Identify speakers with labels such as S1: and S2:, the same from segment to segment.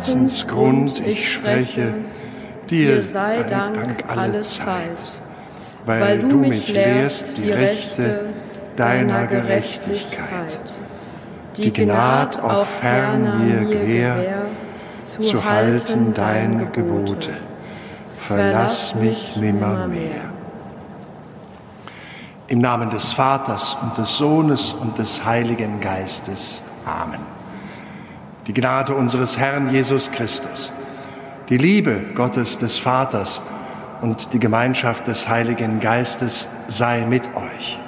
S1: Herzensgrund ich spreche, dir sei Dank alle Zeit, weil du mich lehrst die Rechte deiner Gerechtigkeit. Die Gnad auch fern mir gewähr, zu halten deine Gebote. Verlass mich nimmermehr.
S2: Im Namen des Vaters und des Sohnes und des Heiligen Geistes. Amen. Die Gnade unseres Herrn Jesus Christus, die Liebe Gottes des Vaters und die Gemeinschaft des Heiligen Geistes sei mit euch.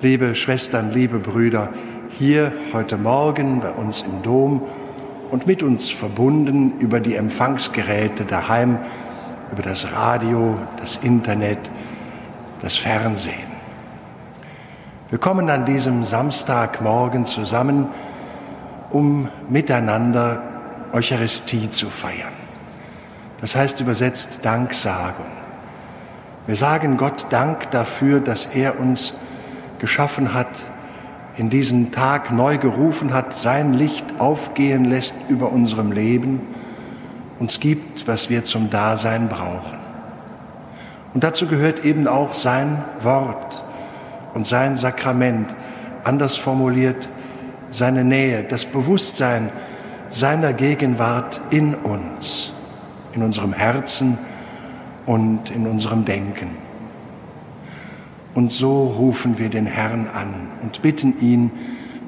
S2: Liebe Schwestern, liebe Brüder, hier heute Morgen bei uns im Dom und mit uns verbunden über die Empfangsgeräte daheim, über das Radio, das Internet, das Fernsehen. Wir kommen an diesem Samstagmorgen zusammen, um miteinander Eucharistie zu feiern. Das heißt übersetzt Danksagung. Wir sagen Gott Dank dafür, dass er uns geschaffen hat, in diesen Tag neu gerufen hat, sein Licht aufgehen lässt über unserem Leben, uns gibt, was wir zum Dasein brauchen. Und dazu gehört eben auch sein Wort und sein Sakrament, anders formuliert, seine Nähe, das Bewusstsein seiner Gegenwart in uns, in unserem Herzen und in unserem Denken. Und so rufen wir den Herrn an und bitten ihn,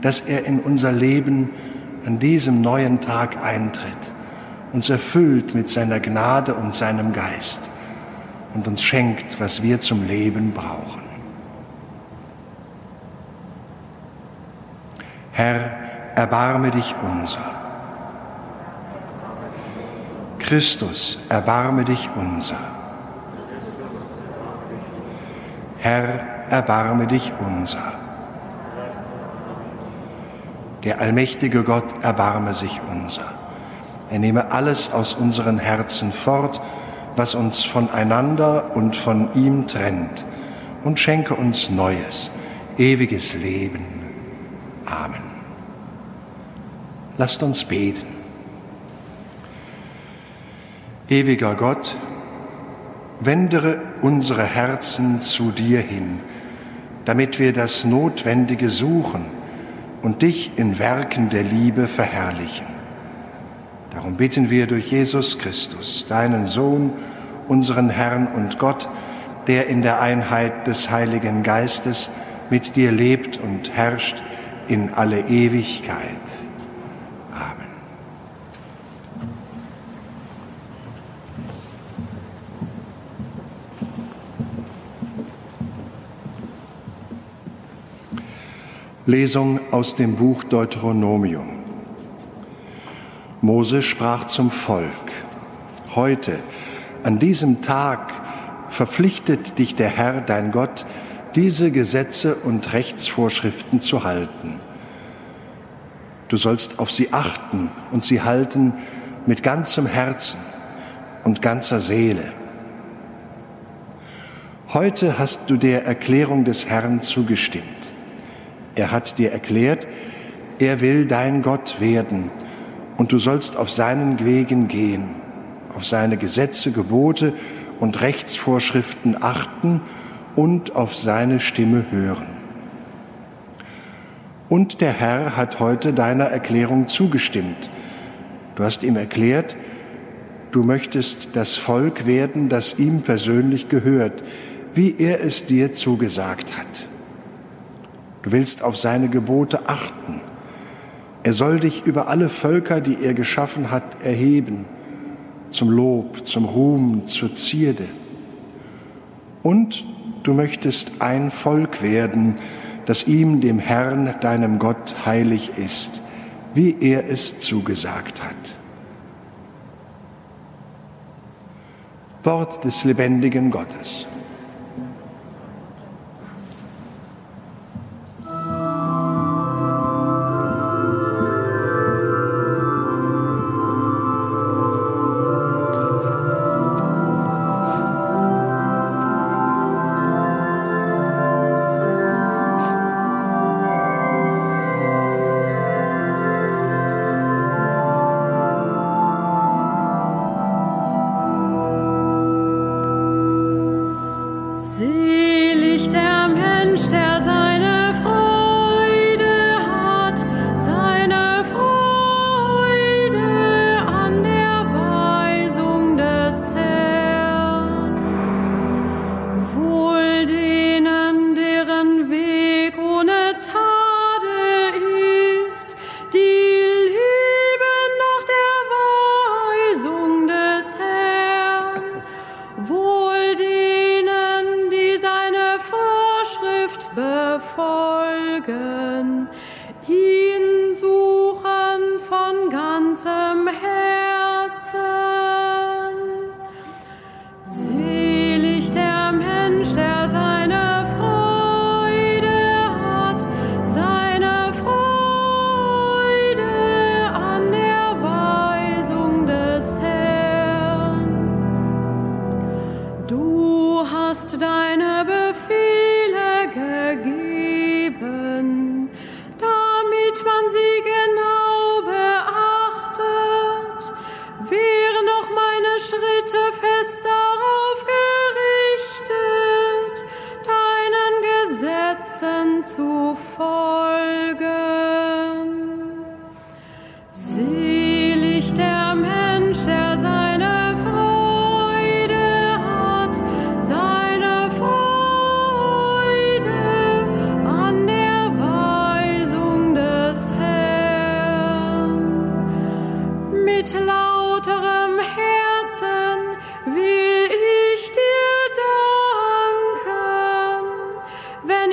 S2: dass er in unser Leben an diesem neuen Tag eintritt, uns erfüllt mit seiner Gnade und seinem Geist und uns schenkt, was wir zum Leben brauchen. Herr, erbarme dich unser. Christus, erbarme dich unser. Herr, erbarme dich unser. Der allmächtige Gott, erbarme sich unser. Er nehme alles aus unseren Herzen fort, was uns voneinander und von ihm trennt, und schenke uns neues, ewiges Leben. Amen. Lasst uns beten. Ewiger Gott, wendere unsere Herzen zu dir hin, damit wir das Notwendige suchen und dich in Werken der Liebe verherrlichen. Darum bitten wir durch Jesus Christus, deinen Sohn, unseren Herrn und Gott, der in der Einheit des Heiligen Geistes mit dir lebt und herrscht in alle Ewigkeit. Lesung aus dem Buch Deuteronomium. Mose sprach zum Volk, heute, an diesem Tag, verpflichtet dich der Herr, dein Gott, diese Gesetze und Rechtsvorschriften zu halten. Du sollst auf sie achten und sie halten mit ganzem Herzen und ganzer Seele. Heute hast du der Erklärung des Herrn zugestimmt. Er hat dir erklärt, er will dein Gott werden und du sollst auf seinen Wegen gehen, auf seine Gesetze, Gebote und Rechtsvorschriften achten und auf seine Stimme hören. Und der Herr hat heute deiner Erklärung zugestimmt. Du hast ihm erklärt, du möchtest das Volk werden, das ihm persönlich gehört, wie er es dir zugesagt hat. Du willst auf seine Gebote achten. Er soll dich über alle Völker, die er geschaffen hat, erheben, zum Lob, zum Ruhm, zur Zierde. Und du möchtest ein Volk werden, das ihm, dem Herrn, deinem Gott, heilig ist, wie er es zugesagt hat. Wort des lebendigen Gottes.
S1: befolgen, ihn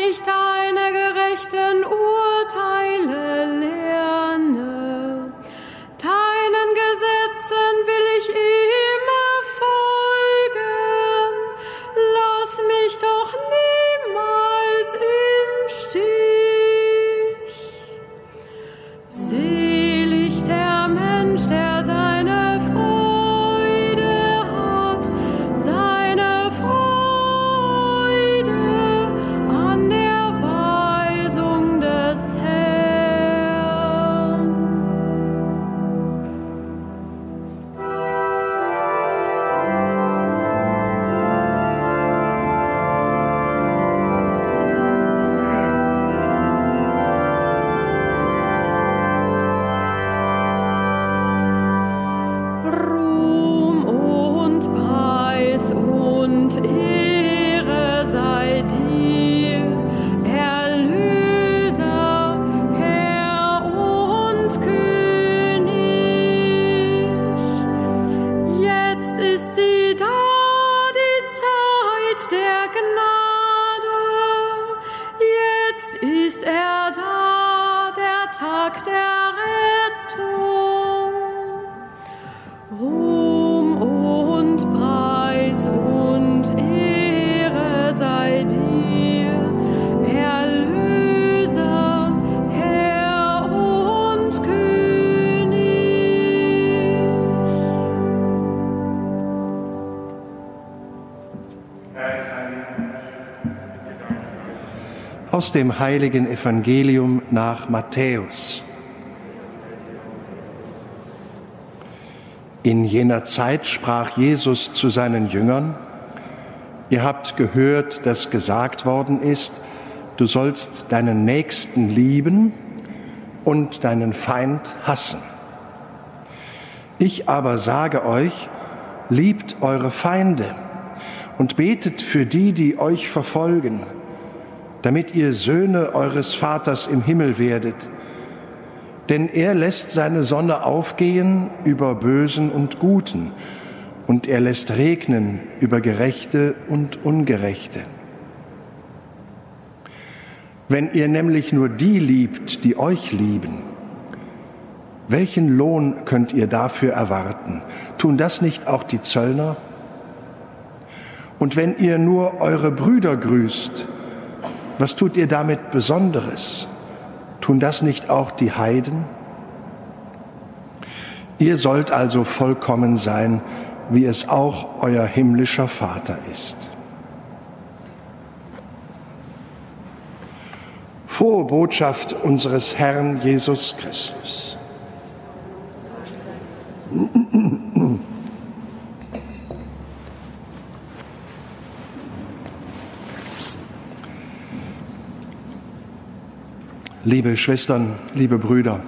S1: nicht deiner gerechten Urteile. ist er da, der Tag der
S2: aus dem heiligen Evangelium nach Matthäus. In jener Zeit sprach Jesus zu seinen Jüngern, Ihr habt gehört, dass gesagt worden ist, du sollst deinen Nächsten lieben und deinen Feind hassen. Ich aber sage euch, liebt eure Feinde und betet für die, die euch verfolgen damit ihr Söhne eures Vaters im Himmel werdet. Denn er lässt seine Sonne aufgehen über Bösen und Guten, und er lässt regnen über Gerechte und Ungerechte. Wenn ihr nämlich nur die liebt, die euch lieben, welchen Lohn könnt ihr dafür erwarten? Tun das nicht auch die Zöllner? Und wenn ihr nur eure Brüder grüßt, was tut ihr damit Besonderes? Tun das nicht auch die Heiden? Ihr sollt also vollkommen sein, wie es auch euer himmlischer Vater ist. Frohe Botschaft unseres Herrn Jesus Christus. Liebe Schwestern, liebe Brüder,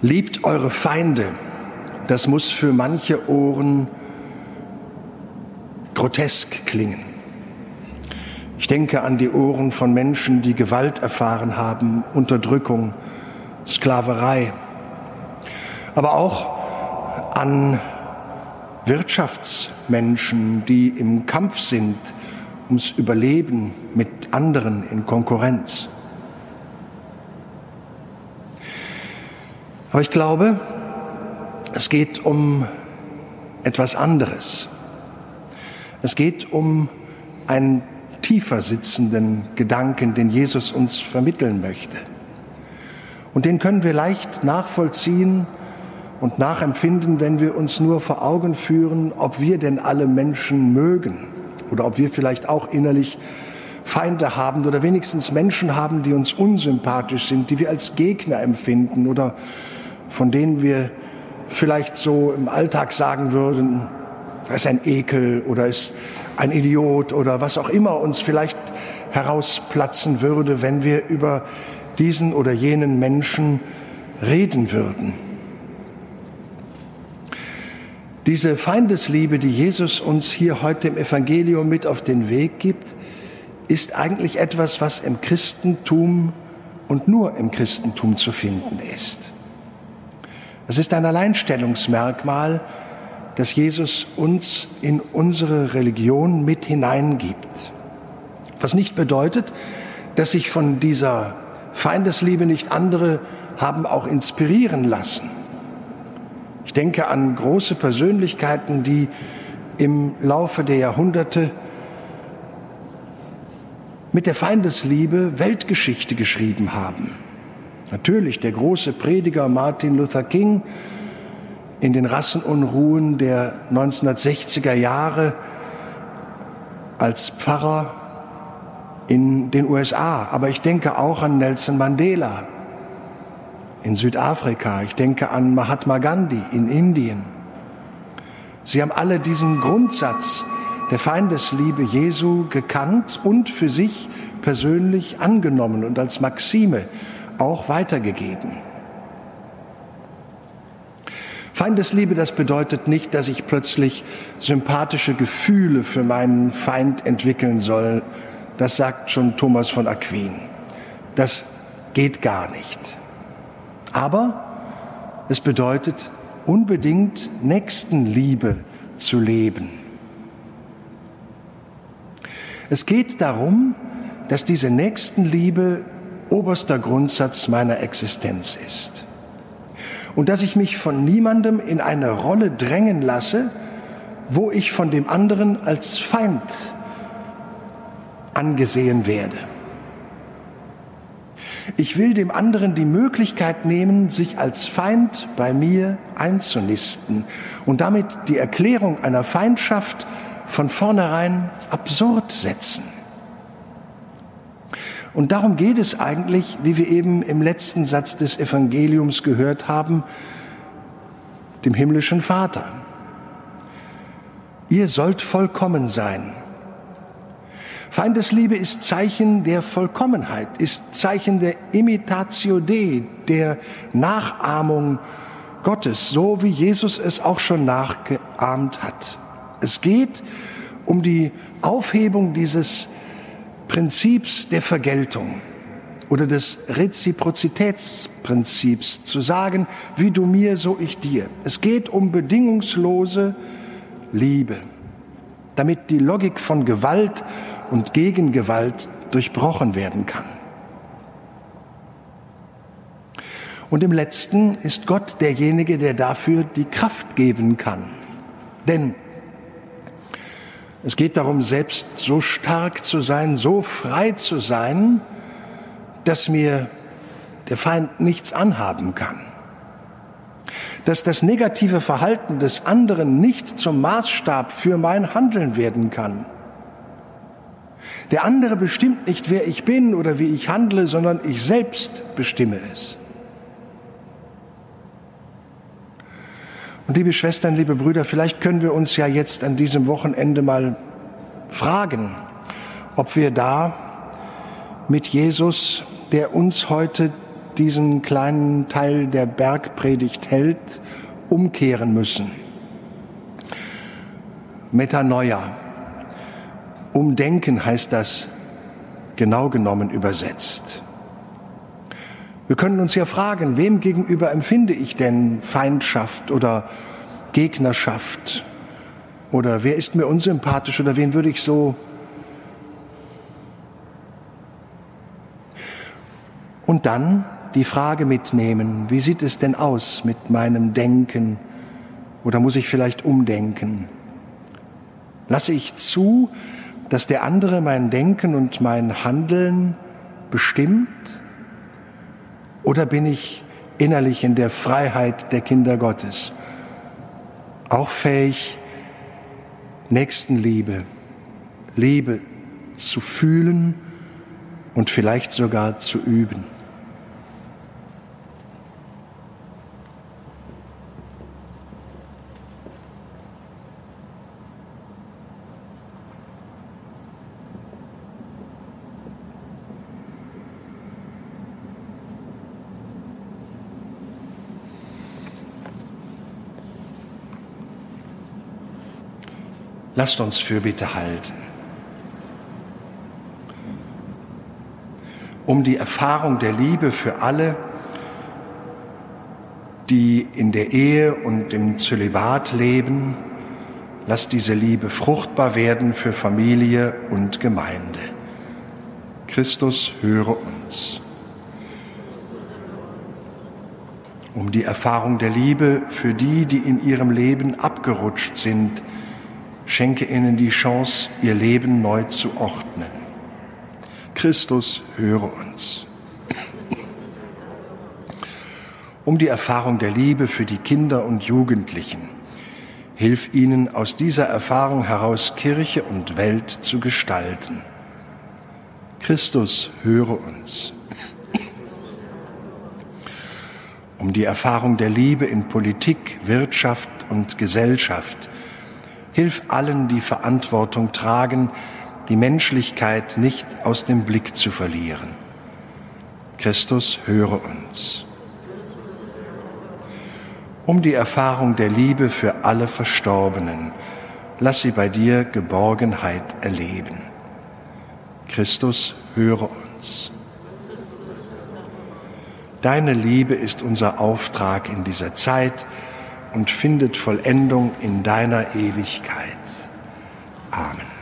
S2: liebt eure Feinde. Das muss für manche Ohren grotesk klingen. Ich denke an die Ohren von Menschen, die Gewalt erfahren haben, Unterdrückung, Sklaverei, aber auch an Wirtschaftsmenschen, die im Kampf sind ums Überleben mit anderen in Konkurrenz. Aber ich glaube, es geht um etwas anderes. Es geht um einen tiefer sitzenden Gedanken, den Jesus uns vermitteln möchte. Und den können wir leicht nachvollziehen und nachempfinden, wenn wir uns nur vor Augen führen, ob wir denn alle Menschen mögen oder ob wir vielleicht auch innerlich Feinde haben oder wenigstens Menschen haben, die uns unsympathisch sind, die wir als Gegner empfinden oder von denen wir vielleicht so im Alltag sagen würden, er ist ein Ekel oder ist ein Idiot oder was auch immer uns vielleicht herausplatzen würde, wenn wir über diesen oder jenen Menschen reden würden. Diese Feindesliebe, die Jesus uns hier heute im Evangelium mit auf den Weg gibt, ist eigentlich etwas, was im Christentum und nur im Christentum zu finden ist. Es ist ein Alleinstellungsmerkmal, das Jesus uns in unsere Religion mit hineingibt. Was nicht bedeutet, dass sich von dieser Feindesliebe nicht andere haben auch inspirieren lassen. Ich denke an große Persönlichkeiten, die im Laufe der Jahrhunderte mit der Feindesliebe Weltgeschichte geschrieben haben. Natürlich der große Prediger Martin Luther King in den Rassenunruhen der 1960er Jahre als Pfarrer in den USA. Aber ich denke auch an Nelson Mandela in Südafrika. Ich denke an Mahatma Gandhi in Indien. Sie haben alle diesen Grundsatz der Feindesliebe Jesu gekannt und für sich persönlich angenommen und als Maxime auch weitergegeben. Feindesliebe, das bedeutet nicht, dass ich plötzlich sympathische Gefühle für meinen Feind entwickeln soll. Das sagt schon Thomas von Aquin. Das geht gar nicht. Aber es bedeutet unbedingt Nächstenliebe zu leben. Es geht darum, dass diese Nächstenliebe oberster Grundsatz meiner Existenz ist. Und dass ich mich von niemandem in eine Rolle drängen lasse, wo ich von dem anderen als Feind angesehen werde. Ich will dem anderen die Möglichkeit nehmen, sich als Feind bei mir einzunisten und damit die Erklärung einer Feindschaft von vornherein absurd setzen. Und darum geht es eigentlich, wie wir eben im letzten Satz des Evangeliums gehört haben, dem himmlischen Vater. Ihr sollt vollkommen sein. Feindesliebe ist Zeichen der Vollkommenheit, ist Zeichen der Imitatio Dei, der Nachahmung Gottes, so wie Jesus es auch schon nachgeahmt hat. Es geht um die Aufhebung dieses Prinzips der Vergeltung oder des Reziprozitätsprinzips zu sagen, wie du mir, so ich dir. Es geht um bedingungslose Liebe, damit die Logik von Gewalt und Gegengewalt durchbrochen werden kann. Und im letzten ist Gott derjenige, der dafür die Kraft geben kann. Denn es geht darum, selbst so stark zu sein, so frei zu sein, dass mir der Feind nichts anhaben kann. Dass das negative Verhalten des anderen nicht zum Maßstab für mein Handeln werden kann. Der andere bestimmt nicht, wer ich bin oder wie ich handle, sondern ich selbst bestimme es. Und liebe Schwestern, liebe Brüder, vielleicht können wir uns ja jetzt an diesem Wochenende mal fragen, ob wir da mit Jesus, der uns heute diesen kleinen Teil der Bergpredigt hält, umkehren müssen. Metanoia. Umdenken heißt das genau genommen übersetzt. Wir können uns ja fragen, wem gegenüber empfinde ich denn Feindschaft oder Gegnerschaft? Oder wer ist mir unsympathisch oder wen würde ich so... Und dann die Frage mitnehmen, wie sieht es denn aus mit meinem Denken? Oder muss ich vielleicht umdenken? Lasse ich zu, dass der andere mein Denken und mein Handeln bestimmt? Oder bin ich innerlich in der Freiheit der Kinder Gottes auch fähig, Nächstenliebe, Liebe zu fühlen und vielleicht sogar zu üben? Lasst uns Fürbitte halten. Um die Erfahrung der Liebe für alle, die in der Ehe und im Zölibat leben, lass diese Liebe fruchtbar werden für Familie und Gemeinde. Christus, höre uns. Um die Erfahrung der Liebe für die, die in ihrem Leben abgerutscht sind, schenke ihnen die Chance, ihr Leben neu zu ordnen. Christus, höre uns. Um die Erfahrung der Liebe für die Kinder und Jugendlichen, hilf ihnen aus dieser Erfahrung heraus Kirche und Welt zu gestalten. Christus, höre uns. Um die Erfahrung der Liebe in Politik, Wirtschaft und Gesellschaft, Hilf allen, die Verantwortung tragen, die Menschlichkeit nicht aus dem Blick zu verlieren. Christus, höre uns. Um die Erfahrung der Liebe für alle Verstorbenen, lass sie bei dir Geborgenheit erleben. Christus, höre uns. Deine Liebe ist unser Auftrag in dieser Zeit, und findet Vollendung in deiner Ewigkeit. Amen.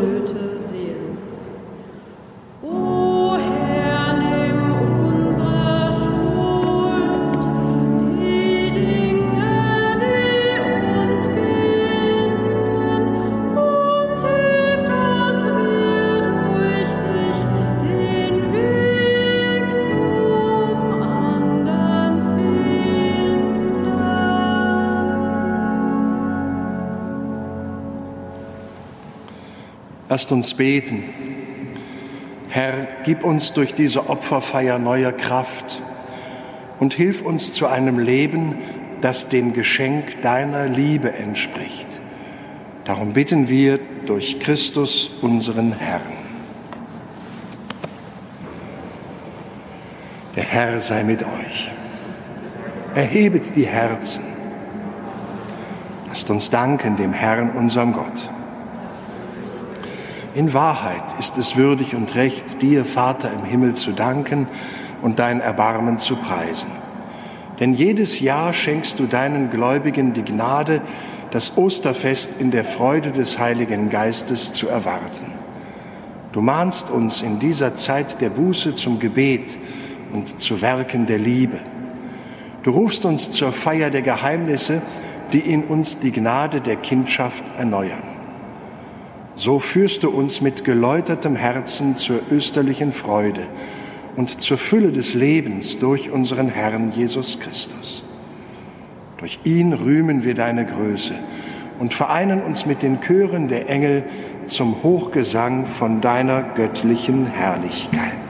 S2: Flöte Lasst uns beten. Herr, gib uns durch diese Opferfeier neue Kraft und hilf uns zu einem Leben, das dem Geschenk deiner Liebe entspricht. Darum bitten wir durch Christus, unseren Herrn. Der Herr sei mit euch. Erhebet die Herzen. Lasst uns danken dem Herrn, unserem Gott. In Wahrheit ist es würdig und recht, dir, Vater im Himmel, zu danken und dein Erbarmen zu preisen. Denn jedes Jahr schenkst du deinen Gläubigen die Gnade, das Osterfest in der Freude des Heiligen Geistes zu erwarten. Du mahnst uns in dieser Zeit der Buße zum Gebet und zu Werken der Liebe. Du rufst uns zur Feier der Geheimnisse, die in uns die Gnade der Kindschaft erneuern. So führst du uns mit geläutertem Herzen zur österlichen Freude und zur Fülle des Lebens durch unseren Herrn Jesus Christus. Durch ihn rühmen wir deine Größe und vereinen uns mit den Chören der Engel zum Hochgesang von deiner göttlichen Herrlichkeit.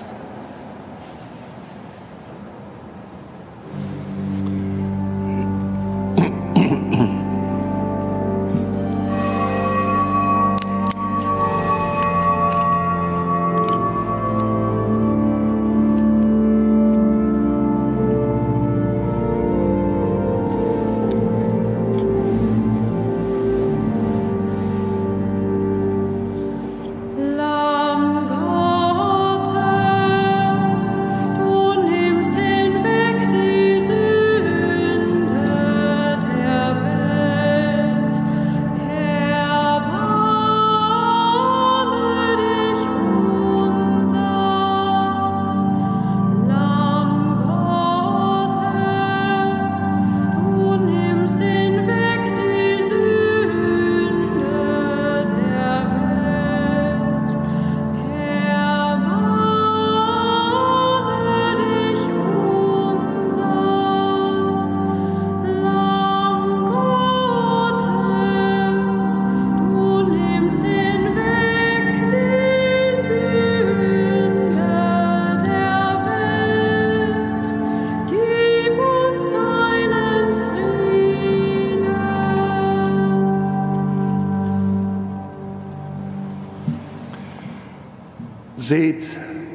S2: Seht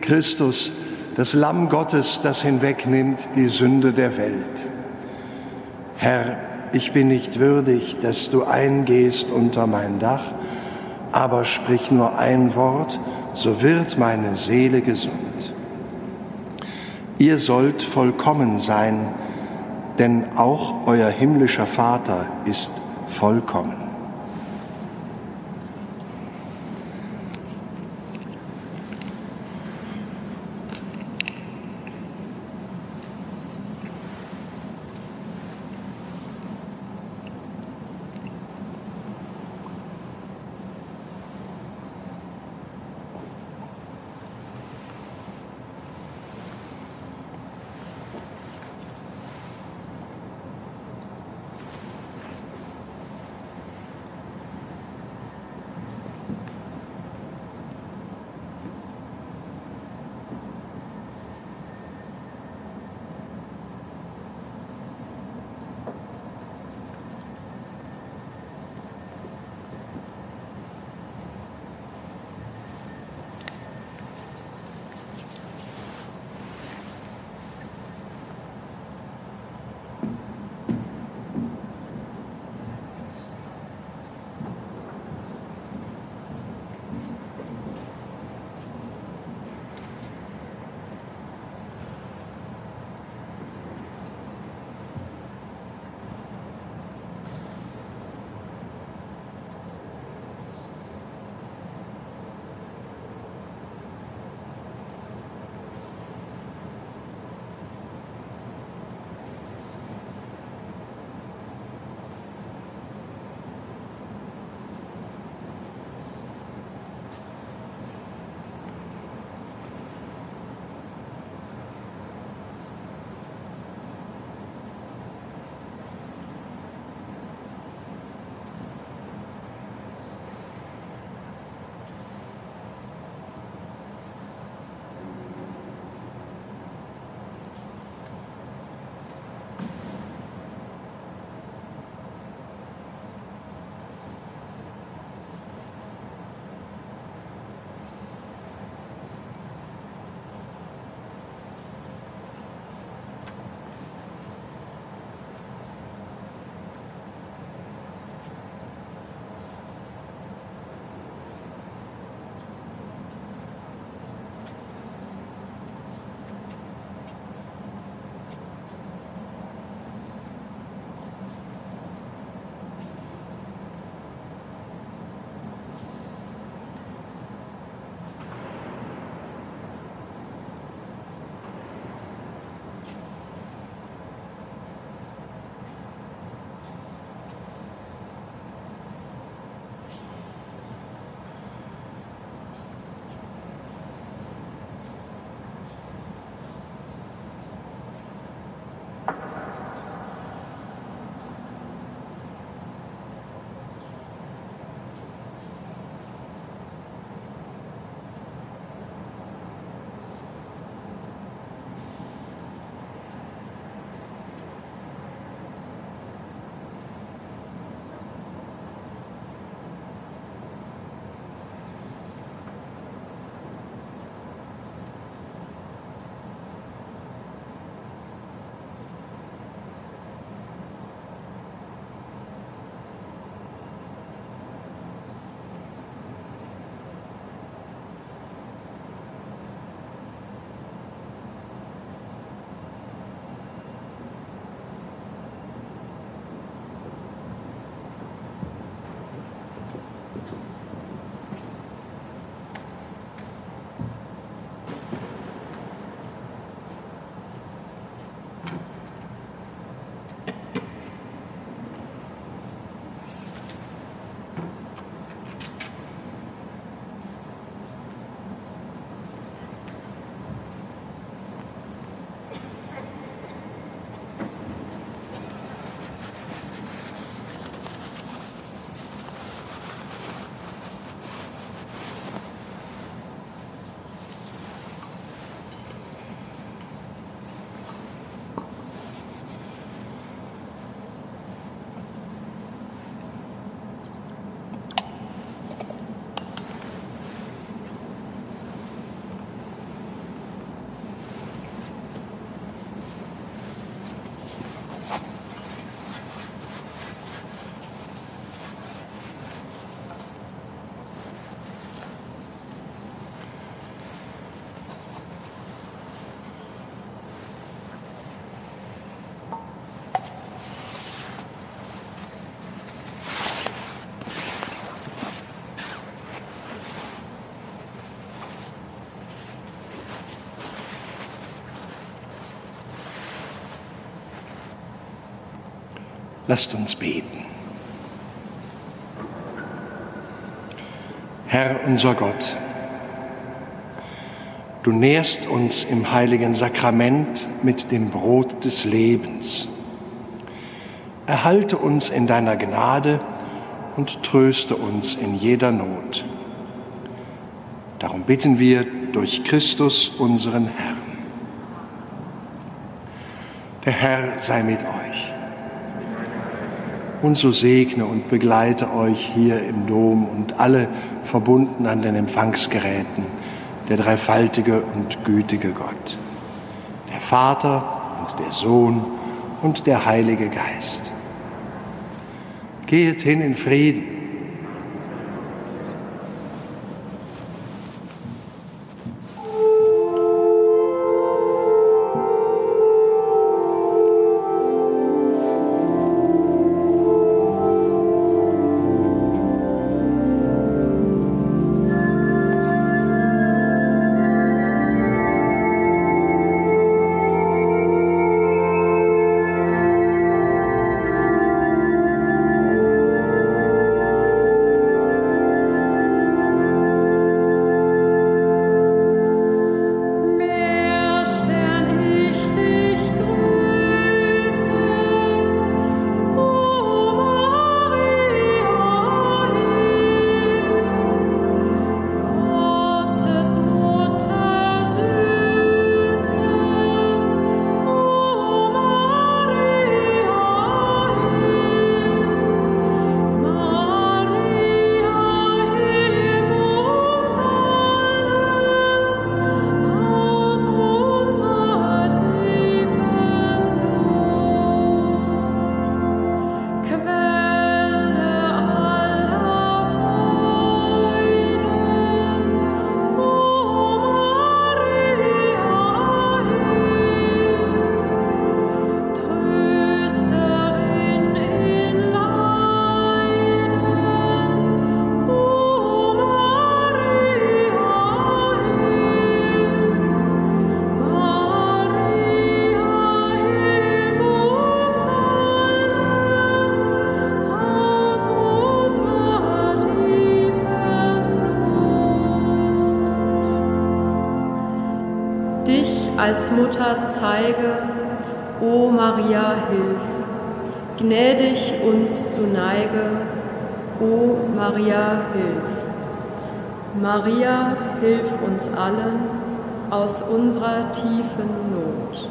S2: Christus, das Lamm Gottes, das hinwegnimmt die Sünde der Welt. Herr, ich bin nicht würdig, dass du eingehst unter mein Dach, aber sprich nur ein Wort, so wird meine Seele gesund. Ihr sollt vollkommen sein, denn auch euer himmlischer Vater ist vollkommen.
S1: Lasst uns beten. Herr unser Gott, du nährst uns im heiligen Sakrament mit dem Brot des Lebens. Erhalte uns in deiner Gnade und tröste uns in jeder Not. Darum bitten wir durch Christus unseren Herrn. Der Herr sei mit euch. Und so segne und begleite euch hier im Dom und alle verbunden an den Empfangsgeräten, der dreifaltige und gütige Gott, der Vater und der Sohn und der Heilige Geist. Geht hin in Frieden.
S3: Mutter zeige, O Maria, hilf. Gnädig uns zu Neige, O Maria, hilf. Maria, hilf uns allen aus unserer tiefen Not.